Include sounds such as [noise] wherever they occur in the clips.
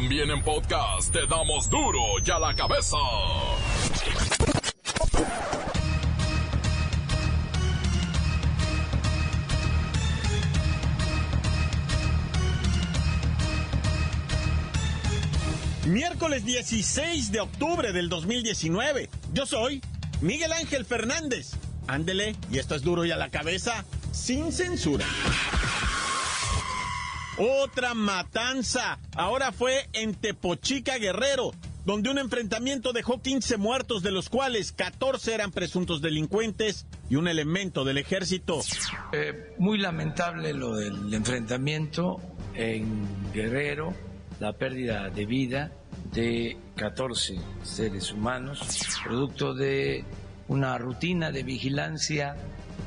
También en podcast te damos duro y a la cabeza. Miércoles 16 de octubre del 2019. Yo soy Miguel Ángel Fernández. Ándele, y esto es duro y a la cabeza, sin censura. Otra matanza. Ahora fue en Tepochica Guerrero, donde un enfrentamiento dejó 15 muertos, de los cuales 14 eran presuntos delincuentes y un elemento del ejército. Eh, muy lamentable lo del enfrentamiento en Guerrero, la pérdida de vida de 14 seres humanos, producto de una rutina de vigilancia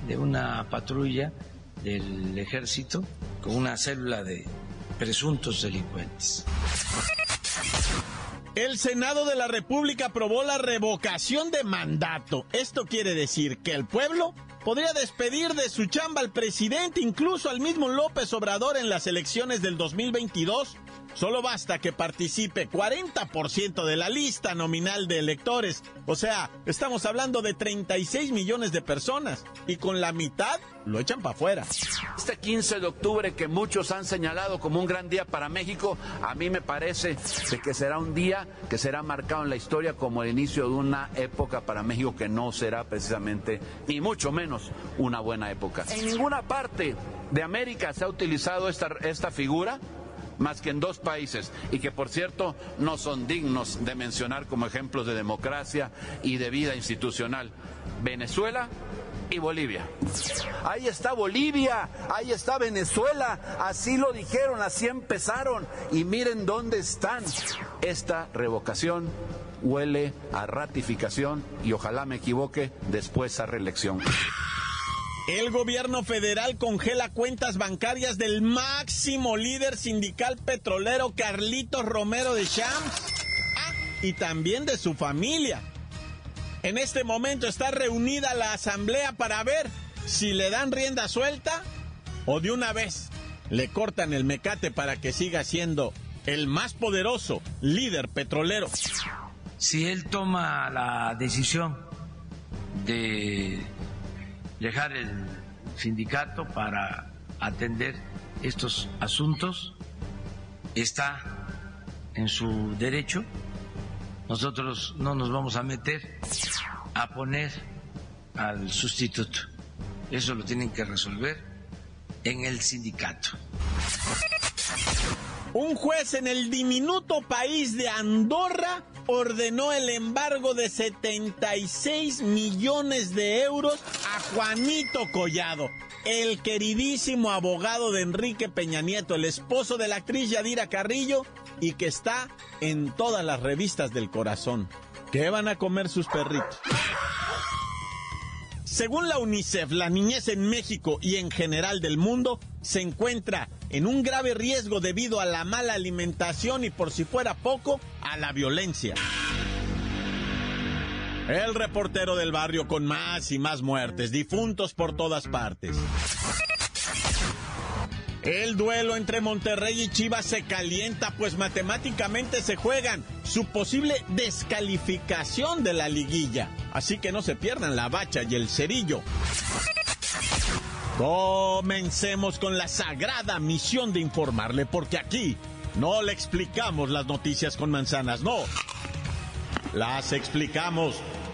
de una patrulla del ejército con una célula de presuntos delincuentes. El Senado de la República aprobó la revocación de mandato. Esto quiere decir que el pueblo podría despedir de su chamba al presidente, incluso al mismo López Obrador en las elecciones del 2022 Solo basta que participe 40% de la lista nominal de electores. O sea, estamos hablando de 36 millones de personas. Y con la mitad lo echan para afuera. Este 15 de octubre que muchos han señalado como un gran día para México, a mí me parece que será un día que será marcado en la historia como el inicio de una época para México que no será precisamente, ni mucho menos, una buena época. En ninguna parte de América se ha utilizado esta, esta figura más que en dos países y que por cierto no son dignos de mencionar como ejemplos de democracia y de vida institucional. Venezuela y Bolivia. Ahí está Bolivia, ahí está Venezuela, así lo dijeron, así empezaron y miren dónde están. Esta revocación huele a ratificación y ojalá me equivoque después a reelección. El gobierno federal congela cuentas bancarias del máximo líder sindical petrolero Carlitos Romero de Champs ah, y también de su familia. En este momento está reunida la asamblea para ver si le dan rienda suelta o de una vez le cortan el mecate para que siga siendo el más poderoso líder petrolero. Si él toma la decisión de dejar el sindicato para atender estos asuntos. Está en su derecho. Nosotros no nos vamos a meter a poner al sustituto. Eso lo tienen que resolver en el sindicato. Un juez en el diminuto país de Andorra ordenó el embargo de 76 millones de euros Juanito Collado, el queridísimo abogado de Enrique Peña Nieto, el esposo de la actriz Yadira Carrillo y que está en todas las revistas del corazón. ¿Qué van a comer sus perritos? Según la UNICEF, la niñez en México y en general del mundo se encuentra en un grave riesgo debido a la mala alimentación y por si fuera poco, a la violencia. El reportero del barrio con más y más muertes, difuntos por todas partes. El duelo entre Monterrey y Chivas se calienta, pues matemáticamente se juegan su posible descalificación de la liguilla. Así que no se pierdan la bacha y el cerillo. Comencemos con la sagrada misión de informarle, porque aquí no le explicamos las noticias con manzanas, no. Las explicamos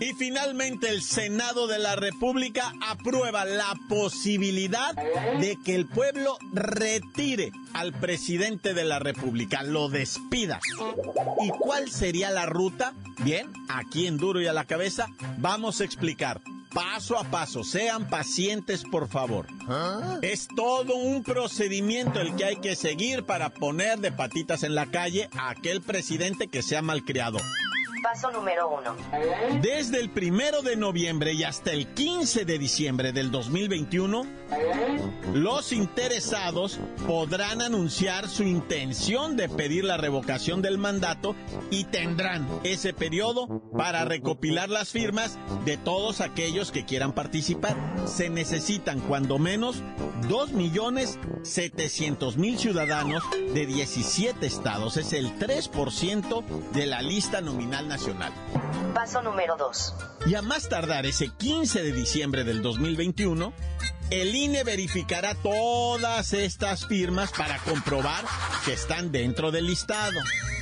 Y finalmente el Senado de la República aprueba la posibilidad de que el pueblo retire al presidente de la República, lo despida. ¿Y cuál sería la ruta? Bien, aquí en Duro y a la cabeza vamos a explicar paso a paso. Sean pacientes, por favor. Es todo un procedimiento el que hay que seguir para poner de patitas en la calle a aquel presidente que sea malcriado. Paso número uno. Desde el primero de noviembre y hasta el 15 de diciembre del 2021, los interesados podrán anunciar su intención de pedir la revocación del mandato y tendrán ese periodo para recopilar las firmas de todos aquellos que quieran participar. Se necesitan cuando menos 2.700.000 ciudadanos de 17 estados. Es el 3% de la lista nominal nacional. Paso número 2. Y a más tardar ese 15 de diciembre del 2021, el INE verificará todas estas firmas para comprobar que están dentro del listado.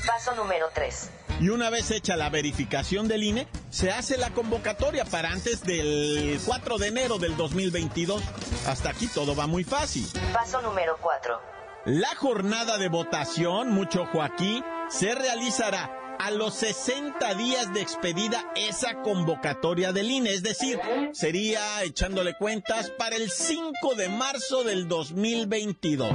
Paso número 3. Y una vez hecha la verificación del INE, se hace la convocatoria para antes del 4 de enero del 2022. Hasta aquí todo va muy fácil. Paso número 4. La jornada de votación, mucho ojo aquí, se realizará a los 60 días de expedida esa convocatoria del INE, es decir, sería echándole cuentas para el 5 de marzo del 2022.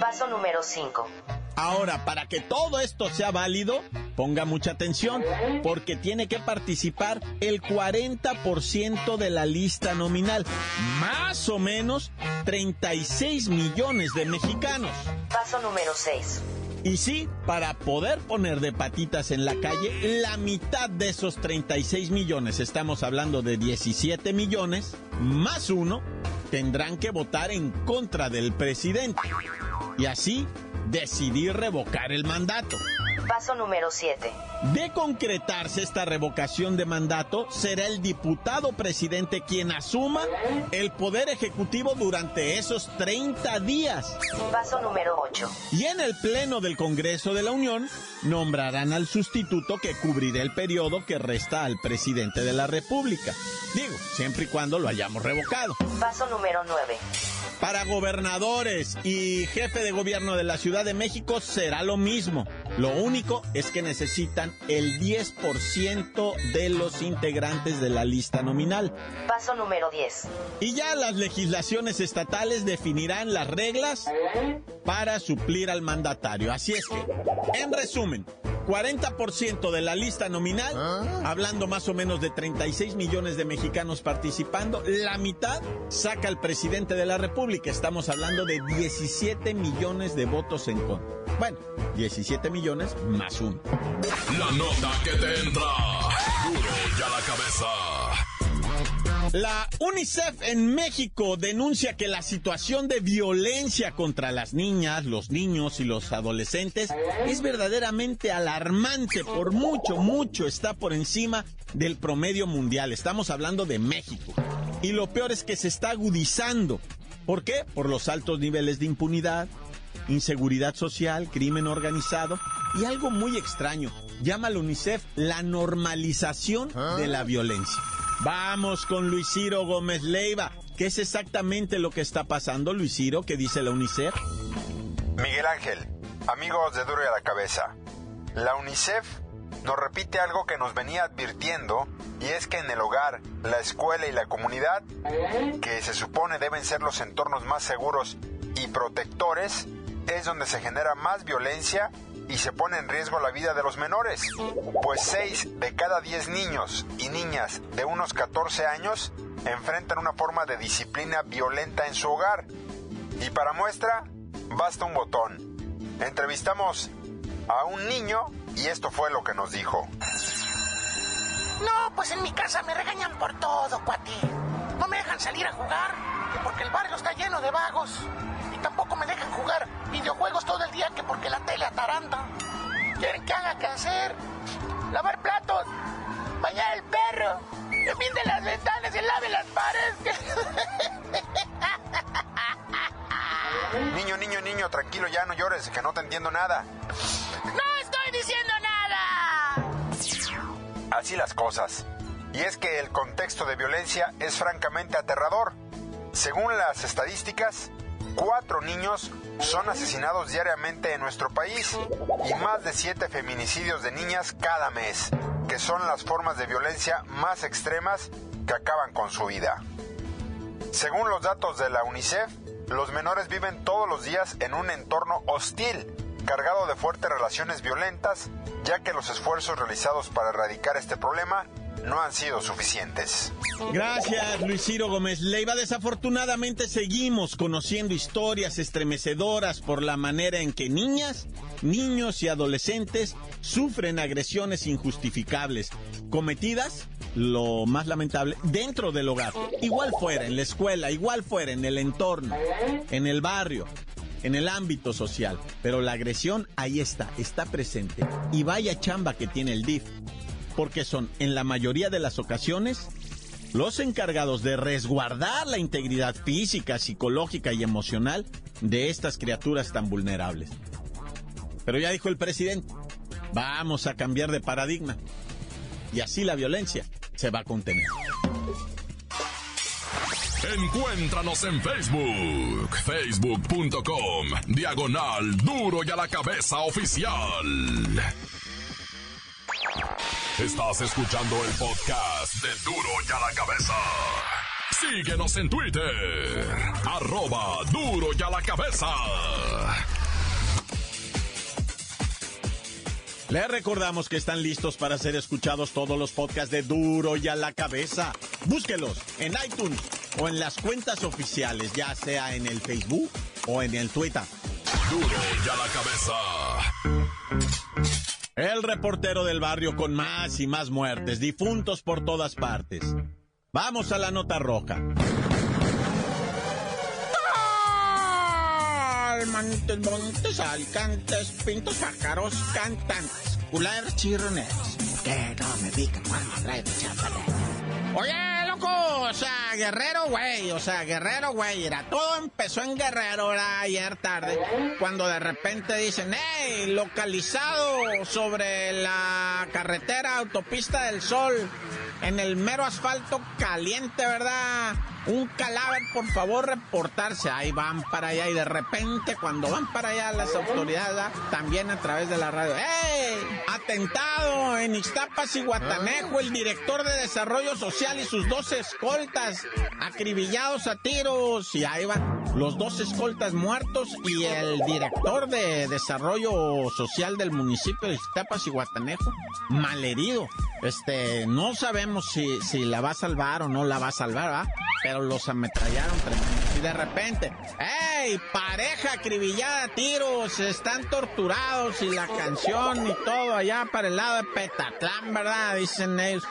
Paso número 5. Ahora, para que todo esto sea válido, ponga mucha atención, porque tiene que participar el 40% de la lista nominal, más o menos 36 millones de mexicanos. Paso número 6. Y sí, para poder poner de patitas en la calle, la mitad de esos 36 millones, estamos hablando de 17 millones, más uno, tendrán que votar en contra del presidente. Y así decidir revocar el mandato. Paso número 7. De concretarse esta revocación de mandato, será el diputado presidente quien asuma el poder ejecutivo durante esos 30 días. Paso número 8. Y en el Pleno del Congreso de la Unión nombrarán al sustituto que cubrirá el periodo que resta al presidente de la República. Digo, siempre y cuando lo hayamos revocado. Paso número 9. Para gobernadores y jefe de gobierno de la Ciudad de México será lo mismo. Lo único es que necesitan el 10% de los integrantes de la lista nominal. Paso número 10. Y ya las legislaciones estatales definirán las reglas para suplir al mandatario. Así es que, en resumen, 40% de la lista nominal, hablando más o menos de 36 millones de mexicanos participando, la mitad saca al presidente de la República. Estamos hablando de 17 millones de votos en contra. Bueno, 17 millones más uno. La nota que te entra. Duro ya la cabeza. La UNICEF en México denuncia que la situación de violencia contra las niñas, los niños y los adolescentes es verdaderamente alarmante. Por mucho, mucho está por encima del promedio mundial. Estamos hablando de México. Y lo peor es que se está agudizando. ¿Por qué? Por los altos niveles de impunidad, inseguridad social, crimen organizado y algo muy extraño. Llama la UNICEF la normalización de la violencia. Vamos con Luis Ciro Gómez Leiva. ¿Qué es exactamente lo que está pasando, Luis Ciro? ¿Qué dice la UNICEF? Miguel Ángel, amigos de Duro y a la Cabeza, la UNICEF nos repite algo que nos venía advirtiendo y es que en el hogar, la escuela y la comunidad, que se supone deben ser los entornos más seguros y protectores, es donde se genera más violencia y se pone en riesgo la vida de los menores, pues 6 de cada 10 niños y niñas de unos 14 años enfrentan una forma de disciplina violenta en su hogar. Y para muestra, basta un botón. Entrevistamos a un niño y esto fue lo que nos dijo. No, pues en mi casa me regañan por todo, cuate. No me dejan salir a jugar, que porque el barrio está lleno de vagos. Tampoco me dejan jugar videojuegos todo el día, que porque la tele ataranta. Quieren que haga qué hacer. Lavar platos, bañar el perro, que pinte las ventanas y lave las paredes. [laughs] Niño, niño, niño, tranquilo, ya no llores, que no te entiendo nada. ¡No estoy diciendo nada! Así las cosas. Y es que el contexto de violencia es francamente aterrador. Según las estadísticas, cuatro niños son asesinados diariamente en nuestro país y más de siete feminicidios de niñas cada mes, que son las formas de violencia más extremas que acaban con su vida. Según los datos de la UNICEF, los menores viven todos los días en un entorno hostil, cargado de fuertes relaciones violentas, ya que los esfuerzos realizados para erradicar este problema no han sido suficientes. Gracias, Luis Ciro Gómez Leiva. Desafortunadamente seguimos conociendo historias estremecedoras por la manera en que niñas, niños y adolescentes sufren agresiones injustificables, cometidas, lo más lamentable, dentro del hogar. Igual fuera, en la escuela, igual fuera, en el entorno, en el barrio, en el ámbito social. Pero la agresión ahí está, está presente. Y vaya chamba que tiene el DIF porque son en la mayoría de las ocasiones los encargados de resguardar la integridad física, psicológica y emocional de estas criaturas tan vulnerables. Pero ya dijo el presidente, vamos a cambiar de paradigma y así la violencia se va a contener. Encuéntranos en Facebook, facebook.com, diagonal duro y a la cabeza oficial. Estás escuchando el podcast de Duro y a la Cabeza. Síguenos en Twitter. Arroba Duro y a la Cabeza. Les recordamos que están listos para ser escuchados todos los podcasts de Duro y a la Cabeza. Búsquelos en iTunes o en las cuentas oficiales, ya sea en el Facebook o en el Twitter. Duro y a la Cabeza. El reportero del barrio con más y más muertes, difuntos por todas partes. Vamos a la nota roja. Montes, montes, alicantes, pintos, pájaros, cantantes, cular, chirroneros. Que no me digan cuando trae Oye, loco, o sea, Guerrero, güey, o sea, Guerrero, güey, era todo empezó en Guerrero, era ayer tarde, cuando de repente dicen, hey, localizado sobre la carretera autopista del Sol, en el mero asfalto caliente, ¿verdad? Un cadáver, por favor, reportarse. Ahí van para allá y de repente cuando van para allá las autoridades, también a través de la radio, ¡Ey! Atentado en Ixtapas y Guatanejo, el director de Desarrollo Social y sus dos escoltas acribillados a tiros. Y ahí van los dos escoltas muertos y el director de Desarrollo Social del municipio de Ixtapas y Guatanejo malherido. Este, no sabemos si, si la va a salvar o no la va a salvar, ¿verdad? Pero los ametrallaron tremendo. Y de repente, ¡ey! Pareja acribillada a tiros, están torturados y la canción y todo allá para el lado de Petatlán, ¿verdad? Dicen ellos.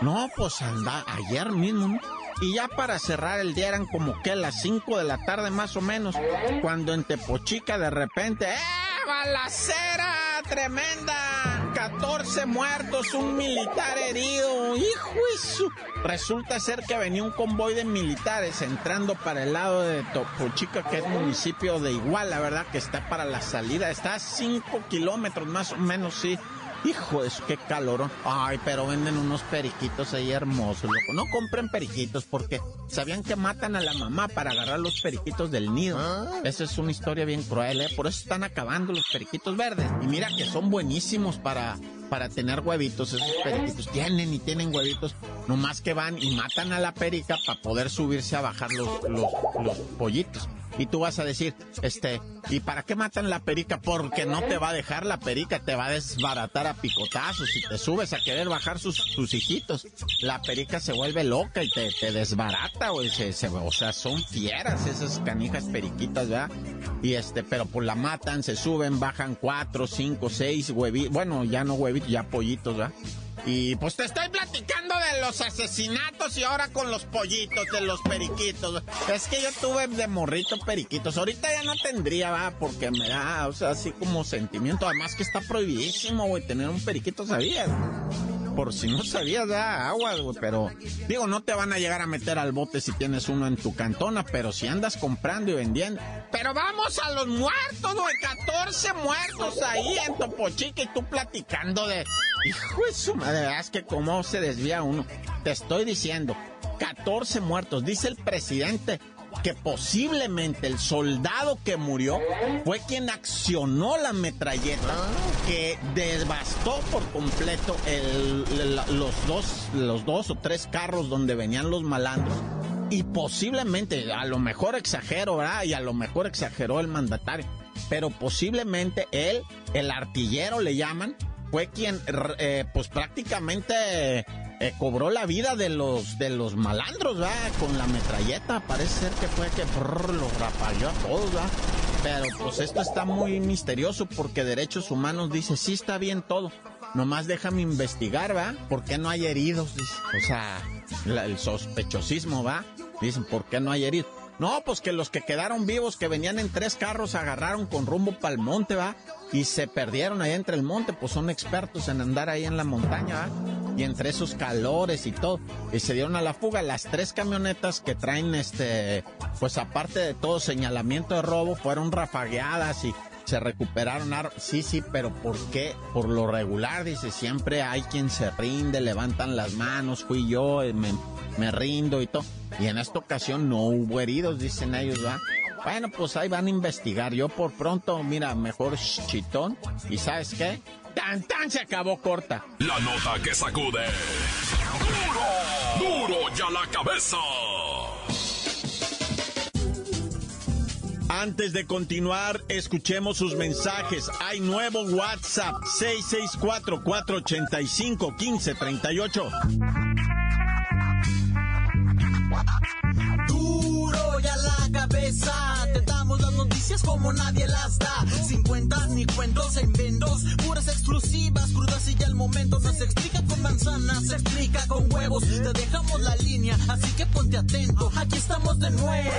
No, pues anda, ayer mismo, ¿no? Y ya para cerrar el día eran como que las 5 de la tarde más o menos, cuando en Tepochica de repente, ¡eh! ¡Balacera tremenda! 14 muertos, un militar herido. ¡Hijo eso! Resulta ser que venía un convoy de militares entrando para el lado de Topochica, que es municipio de Iguala, ¿verdad? Que está para la salida. Está a 5 kilómetros más o menos, sí Hijo de qué calor. Ay, pero venden unos periquitos ahí hermosos, loco. No compren periquitos porque sabían que matan a la mamá para agarrar los periquitos del nido. ¿Ah? Esa es una historia bien cruel, ¿eh? Por eso están acabando los periquitos verdes. Y mira que son buenísimos para, para tener huevitos. Esos periquitos tienen y tienen huevitos. Nomás que van y matan a la perica para poder subirse a bajar los, los, los pollitos. Y tú vas a decir, este, ¿y para qué matan la perica? Porque no te va a dejar la perica, te va a desbaratar a picotazos. Si te subes a querer bajar sus, sus hijitos, la perica se vuelve loca y te, te desbarata, güey. Se, o sea, son fieras esas canijas periquitas, ¿verdad? Y este, pero pues la matan, se suben, bajan cuatro, cinco, seis huevitos. Bueno, ya no huevitos, ya pollitos, ¿verdad? Y pues te estoy platicando de los asesinatos y ahora con los pollitos, de los periquitos. Es que yo tuve de morrito periquitos. Ahorita ya no tendría, va, porque me da, o sea, así como sentimiento. Además que está prohibidísimo, güey, tener un periquito, ¿sabías? Por si no sabías, da agua, güey. Pero, digo, no te van a llegar a meter al bote si tienes uno en tu cantona, pero si andas comprando y vendiendo. Pero vamos a los muertos, güey. 14 muertos ahí en Topo Chica y tú platicando de Hijo de madre, es que cómo se desvía uno. Te estoy diciendo, 14 muertos, dice el presidente que posiblemente el soldado que murió fue quien accionó la metralleta que devastó por completo los, dos, los dos o tres carros donde venían los malandros y posiblemente, a lo mejor exagero, ¿verdad? Y a lo mejor exageró el mandatario, pero posiblemente él, el artillero le llaman, fue quien, eh, pues prácticamente eh, cobró la vida de los de los malandros, ¿va? Con la metralleta, parece ser que fue que los rapalló a todos, ¿va? Pero pues esto está muy misterioso porque Derechos Humanos dice, sí está bien todo, nomás déjame investigar, ¿va? ¿Por qué no hay heridos? O sea, el sospechosismo, ¿va? Dicen, ¿por qué no hay heridos? No, pues que los que quedaron vivos, que venían en tres carros, agarraron con rumbo para el monte, ¿va? Y se perdieron ahí entre el monte, pues son expertos en andar ahí en la montaña, ¿va? Y entre esos calores y todo. Y se dieron a la fuga. Las tres camionetas que traen, este, pues aparte de todo señalamiento de robo, fueron rafagueadas y se recuperaron Sí, sí, pero ¿por qué? Por lo regular, dice, siempre hay quien se rinde, levantan las manos, fui yo, eh, me, me rindo y todo. Y en esta ocasión no hubo heridos, dicen ellos, ¿va? Bueno, pues ahí van a investigar. Yo por pronto, mira, mejor chitón. ¿Y sabes qué? ¡Tan, tan! Se acabó corta. La nota que sacude. ¡Duro! ¡Duro ya la cabeza! Antes de continuar, escuchemos sus mensajes. Hay nuevo WhatsApp 664-485-1538. Noticias como nadie las da. Sin cuentas ni cuentos en vendos, puras exclusivas, crudas y ya el momento no se explica con manzanas, se explica con huevos. Te dejamos la línea, así que ponte atento, aquí estamos de nuez.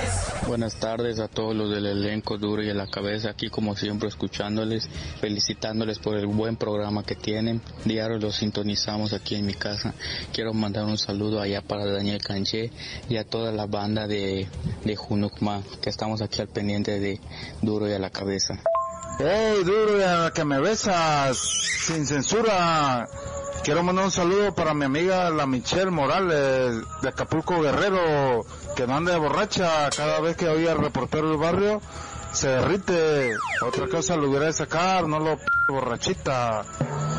Buenas tardes a todos los del elenco duro y a la cabeza, aquí como siempre escuchándoles, felicitándoles por el buen programa que tienen. Diario los sintonizamos aquí en mi casa. Quiero mandar un saludo allá para Daniel Canché y a toda la banda de, de Junukma, que estamos aquí al pendiente de Duro y a la cabeza. ¡Hey, Duro y a la que me besas! Sin censura. Quiero mandar un saludo para mi amiga la Michelle Morales de Acapulco Guerrero, que no anda de borracha cada vez que oye al reportero del barrio se derrite. Otra cosa lo hubiera de sacar, no lo borrachita.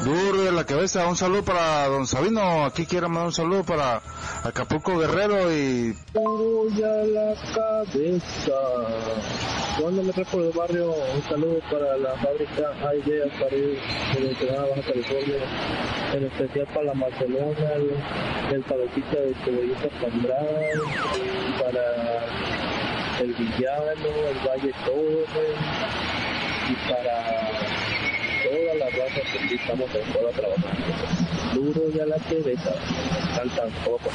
Duro de la cabeza. Un saludo para don Sabino. Aquí quiero mandar un saludo para Acapulco Guerrero y. Ya la cabeza. Cuando me trae por el barrio, un saludo para la fábrica Hay Ideas para ir de Ensenada, Baja California. En especial para la Barcelona, el, el de Cebollita Pandral, para el Villano, el Valle Torres y para todas las razas que estamos en toda trabajando. Duro y a la cabeza, saltan poco.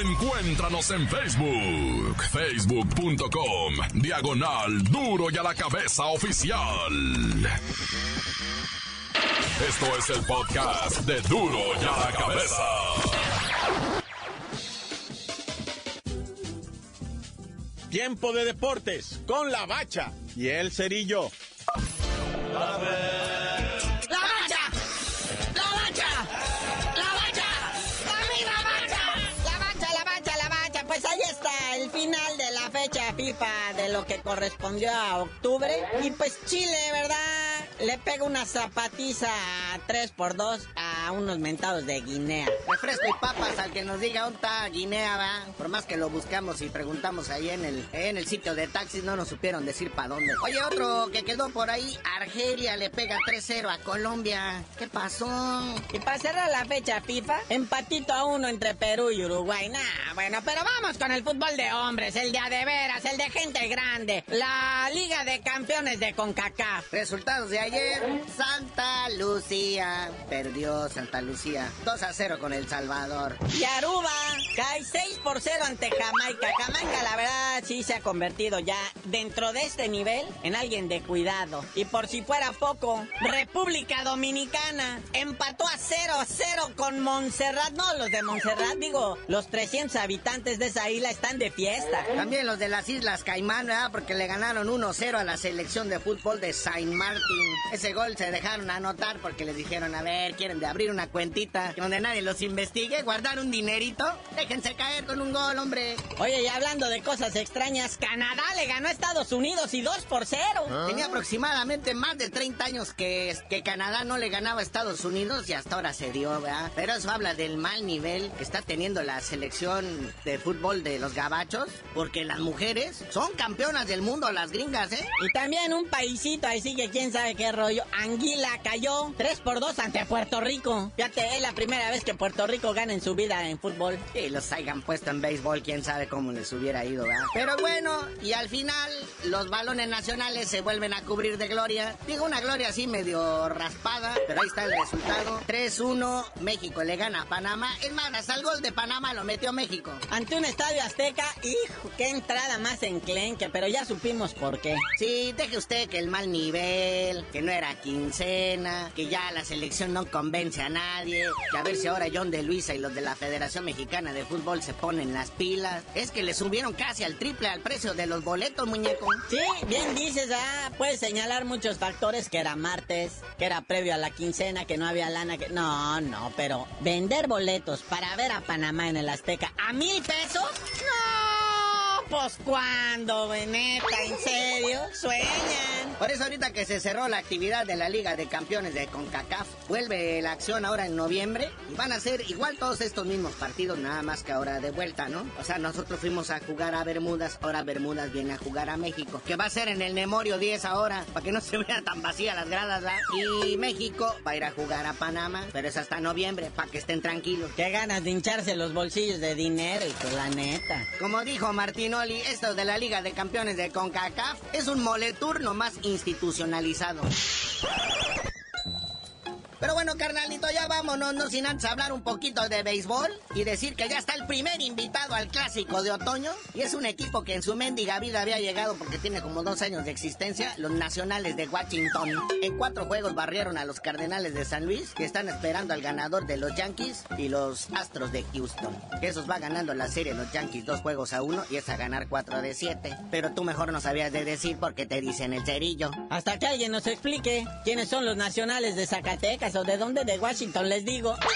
Encuéntranos en Facebook, facebook.com, diagonal Duro y a la cabeza oficial. Esto es el podcast de Duro y a la cabeza. Tiempo de deportes con la bacha y el cerillo. La bacha, la bacha, la bacha, la bacha, la bacha, la bacha, la bacha, la bacha. Pues ahí está el final de la fecha FIFA de lo que correspondió a octubre. Y pues Chile, ¿verdad? Le pega una zapatiza a 3 por 2 a unos mentados de Guinea. Refresco y papas al que nos diga dónde está Guinea, va. Por más que lo buscamos y preguntamos ahí en el, en el sitio de taxis, no nos supieron decir para dónde. Oye, otro que quedó por ahí, Argelia le pega 3-0 a Colombia. ¿Qué pasó? Y para cerrar la fecha FIFA, empatito a uno entre Perú y Uruguay. Nah, bueno, pero vamos con el fútbol de hombres, el de a de veras, el de gente grande. La Liga de Campeones de CONCACAF. Resultados de ayer, Santa Lucía perdió Santa Lucía 2 a 0 con El Salvador. Y Aruba cae 6 por 0 ante Jamaica. Jamaica, la verdad, sí se ha convertido ya dentro de este nivel en alguien de cuidado. Y por si fuera poco, República Dominicana empató a 0 a 0 con Montserrat. No, los de Montserrat, digo, los 300 habitantes de esa isla están de fiesta. También los de las Islas Caimán, ¿verdad? Porque le ganaron 1-0 a la selección de fútbol de Saint Martin. Ese gol se dejaron anotar porque les dijeron, a ver, quieren de abrir abrir una cuentita donde nadie los investigue, guardar un dinerito. Déjense caer con un gol, hombre. Oye, y hablando de cosas extrañas, Canadá le ganó a Estados Unidos y 2 por 0. Tenía aproximadamente más de 30 años que, que Canadá no le ganaba a Estados Unidos y hasta ahora se dio, ¿verdad? Pero eso habla del mal nivel que está teniendo la selección de fútbol de los gabachos, porque las mujeres son campeonas del mundo, las gringas, ¿eh? Y también un paisito, ahí sí que quién sabe qué rollo. Anguila cayó 3 por 2 ante Puerto Rico. Fíjate, es la primera vez que Puerto Rico gana en su vida en fútbol. Y los hayan puesto en béisbol, quién sabe cómo les hubiera ido, ¿verdad? Pero bueno, y al final los balones nacionales se vuelven a cubrir de gloria. Digo una gloria así medio raspada, pero ahí está el resultado. 3-1, México le gana a Panamá. Es más, hasta el gol de Panamá lo metió México. Ante un estadio azteca, hijo, qué entrada más enclenque, pero ya supimos por qué. Sí, deje usted que el mal nivel, que no era quincena, que ya la selección no convence a nadie, que a ver si ahora John de Luisa y los de la Federación Mexicana de Fútbol se ponen las pilas. Es que le subieron casi al triple al precio de los boletos, muñeco. Sí, bien dices, ah, puedes señalar muchos factores, que era martes, que era previo a la quincena, que no había lana, que... No, no, pero vender boletos para ver a Panamá en el Azteca a mil pesos, no, pues cuándo, neta, en serio, sueñan. Por eso ahorita que se cerró la actividad de la Liga de Campeones de CONCACAF, vuelve la acción ahora en noviembre y van a ser igual todos estos mismos partidos, nada más que ahora de vuelta, ¿no? O sea, nosotros fuimos a jugar a Bermudas, ahora Bermudas viene a jugar a México, que va a ser en el Memorio 10 ahora, para que no se vean tan vacías las gradas, ¿verdad? Y México va a ir a jugar a Panamá, pero es hasta noviembre, para que estén tranquilos. Qué ganas de hincharse los bolsillos de dinero y pues la neta. Como dijo Esto de la Liga de Campeones de CONCACAF es un moleturno más institucionalizado. Pero bueno, carnalito, ya vámonos, no sin antes hablar un poquito de béisbol y decir que ya está el primer invitado al clásico de otoño. Y es un equipo que en su mendiga vida había llegado porque tiene como dos años de existencia, los nacionales de Washington. En cuatro juegos barrieron a los Cardenales de San Luis, que están esperando al ganador de los Yankees y los Astros de Houston. Esos va ganando la serie los Yankees dos juegos a uno y es a ganar cuatro de siete. Pero tú mejor no sabías de decir porque te dicen el cerillo. Hasta que alguien nos explique quiénes son los nacionales de Zacatecas de dónde de Washington les digo. [laughs]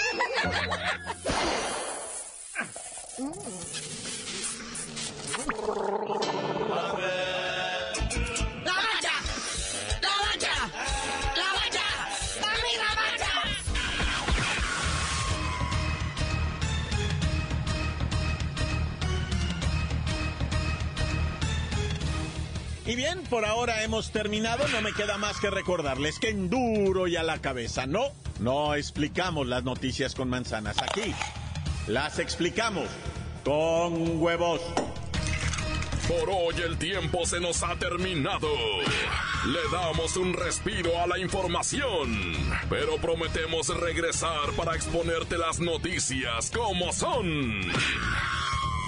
[laughs] Y bien, por ahora hemos terminado. No me queda más que recordarles que en duro y a la cabeza, no, no explicamos las noticias con manzanas aquí. Las explicamos con huevos. Por hoy el tiempo se nos ha terminado. Le damos un respiro a la información, pero prometemos regresar para exponerte las noticias como son.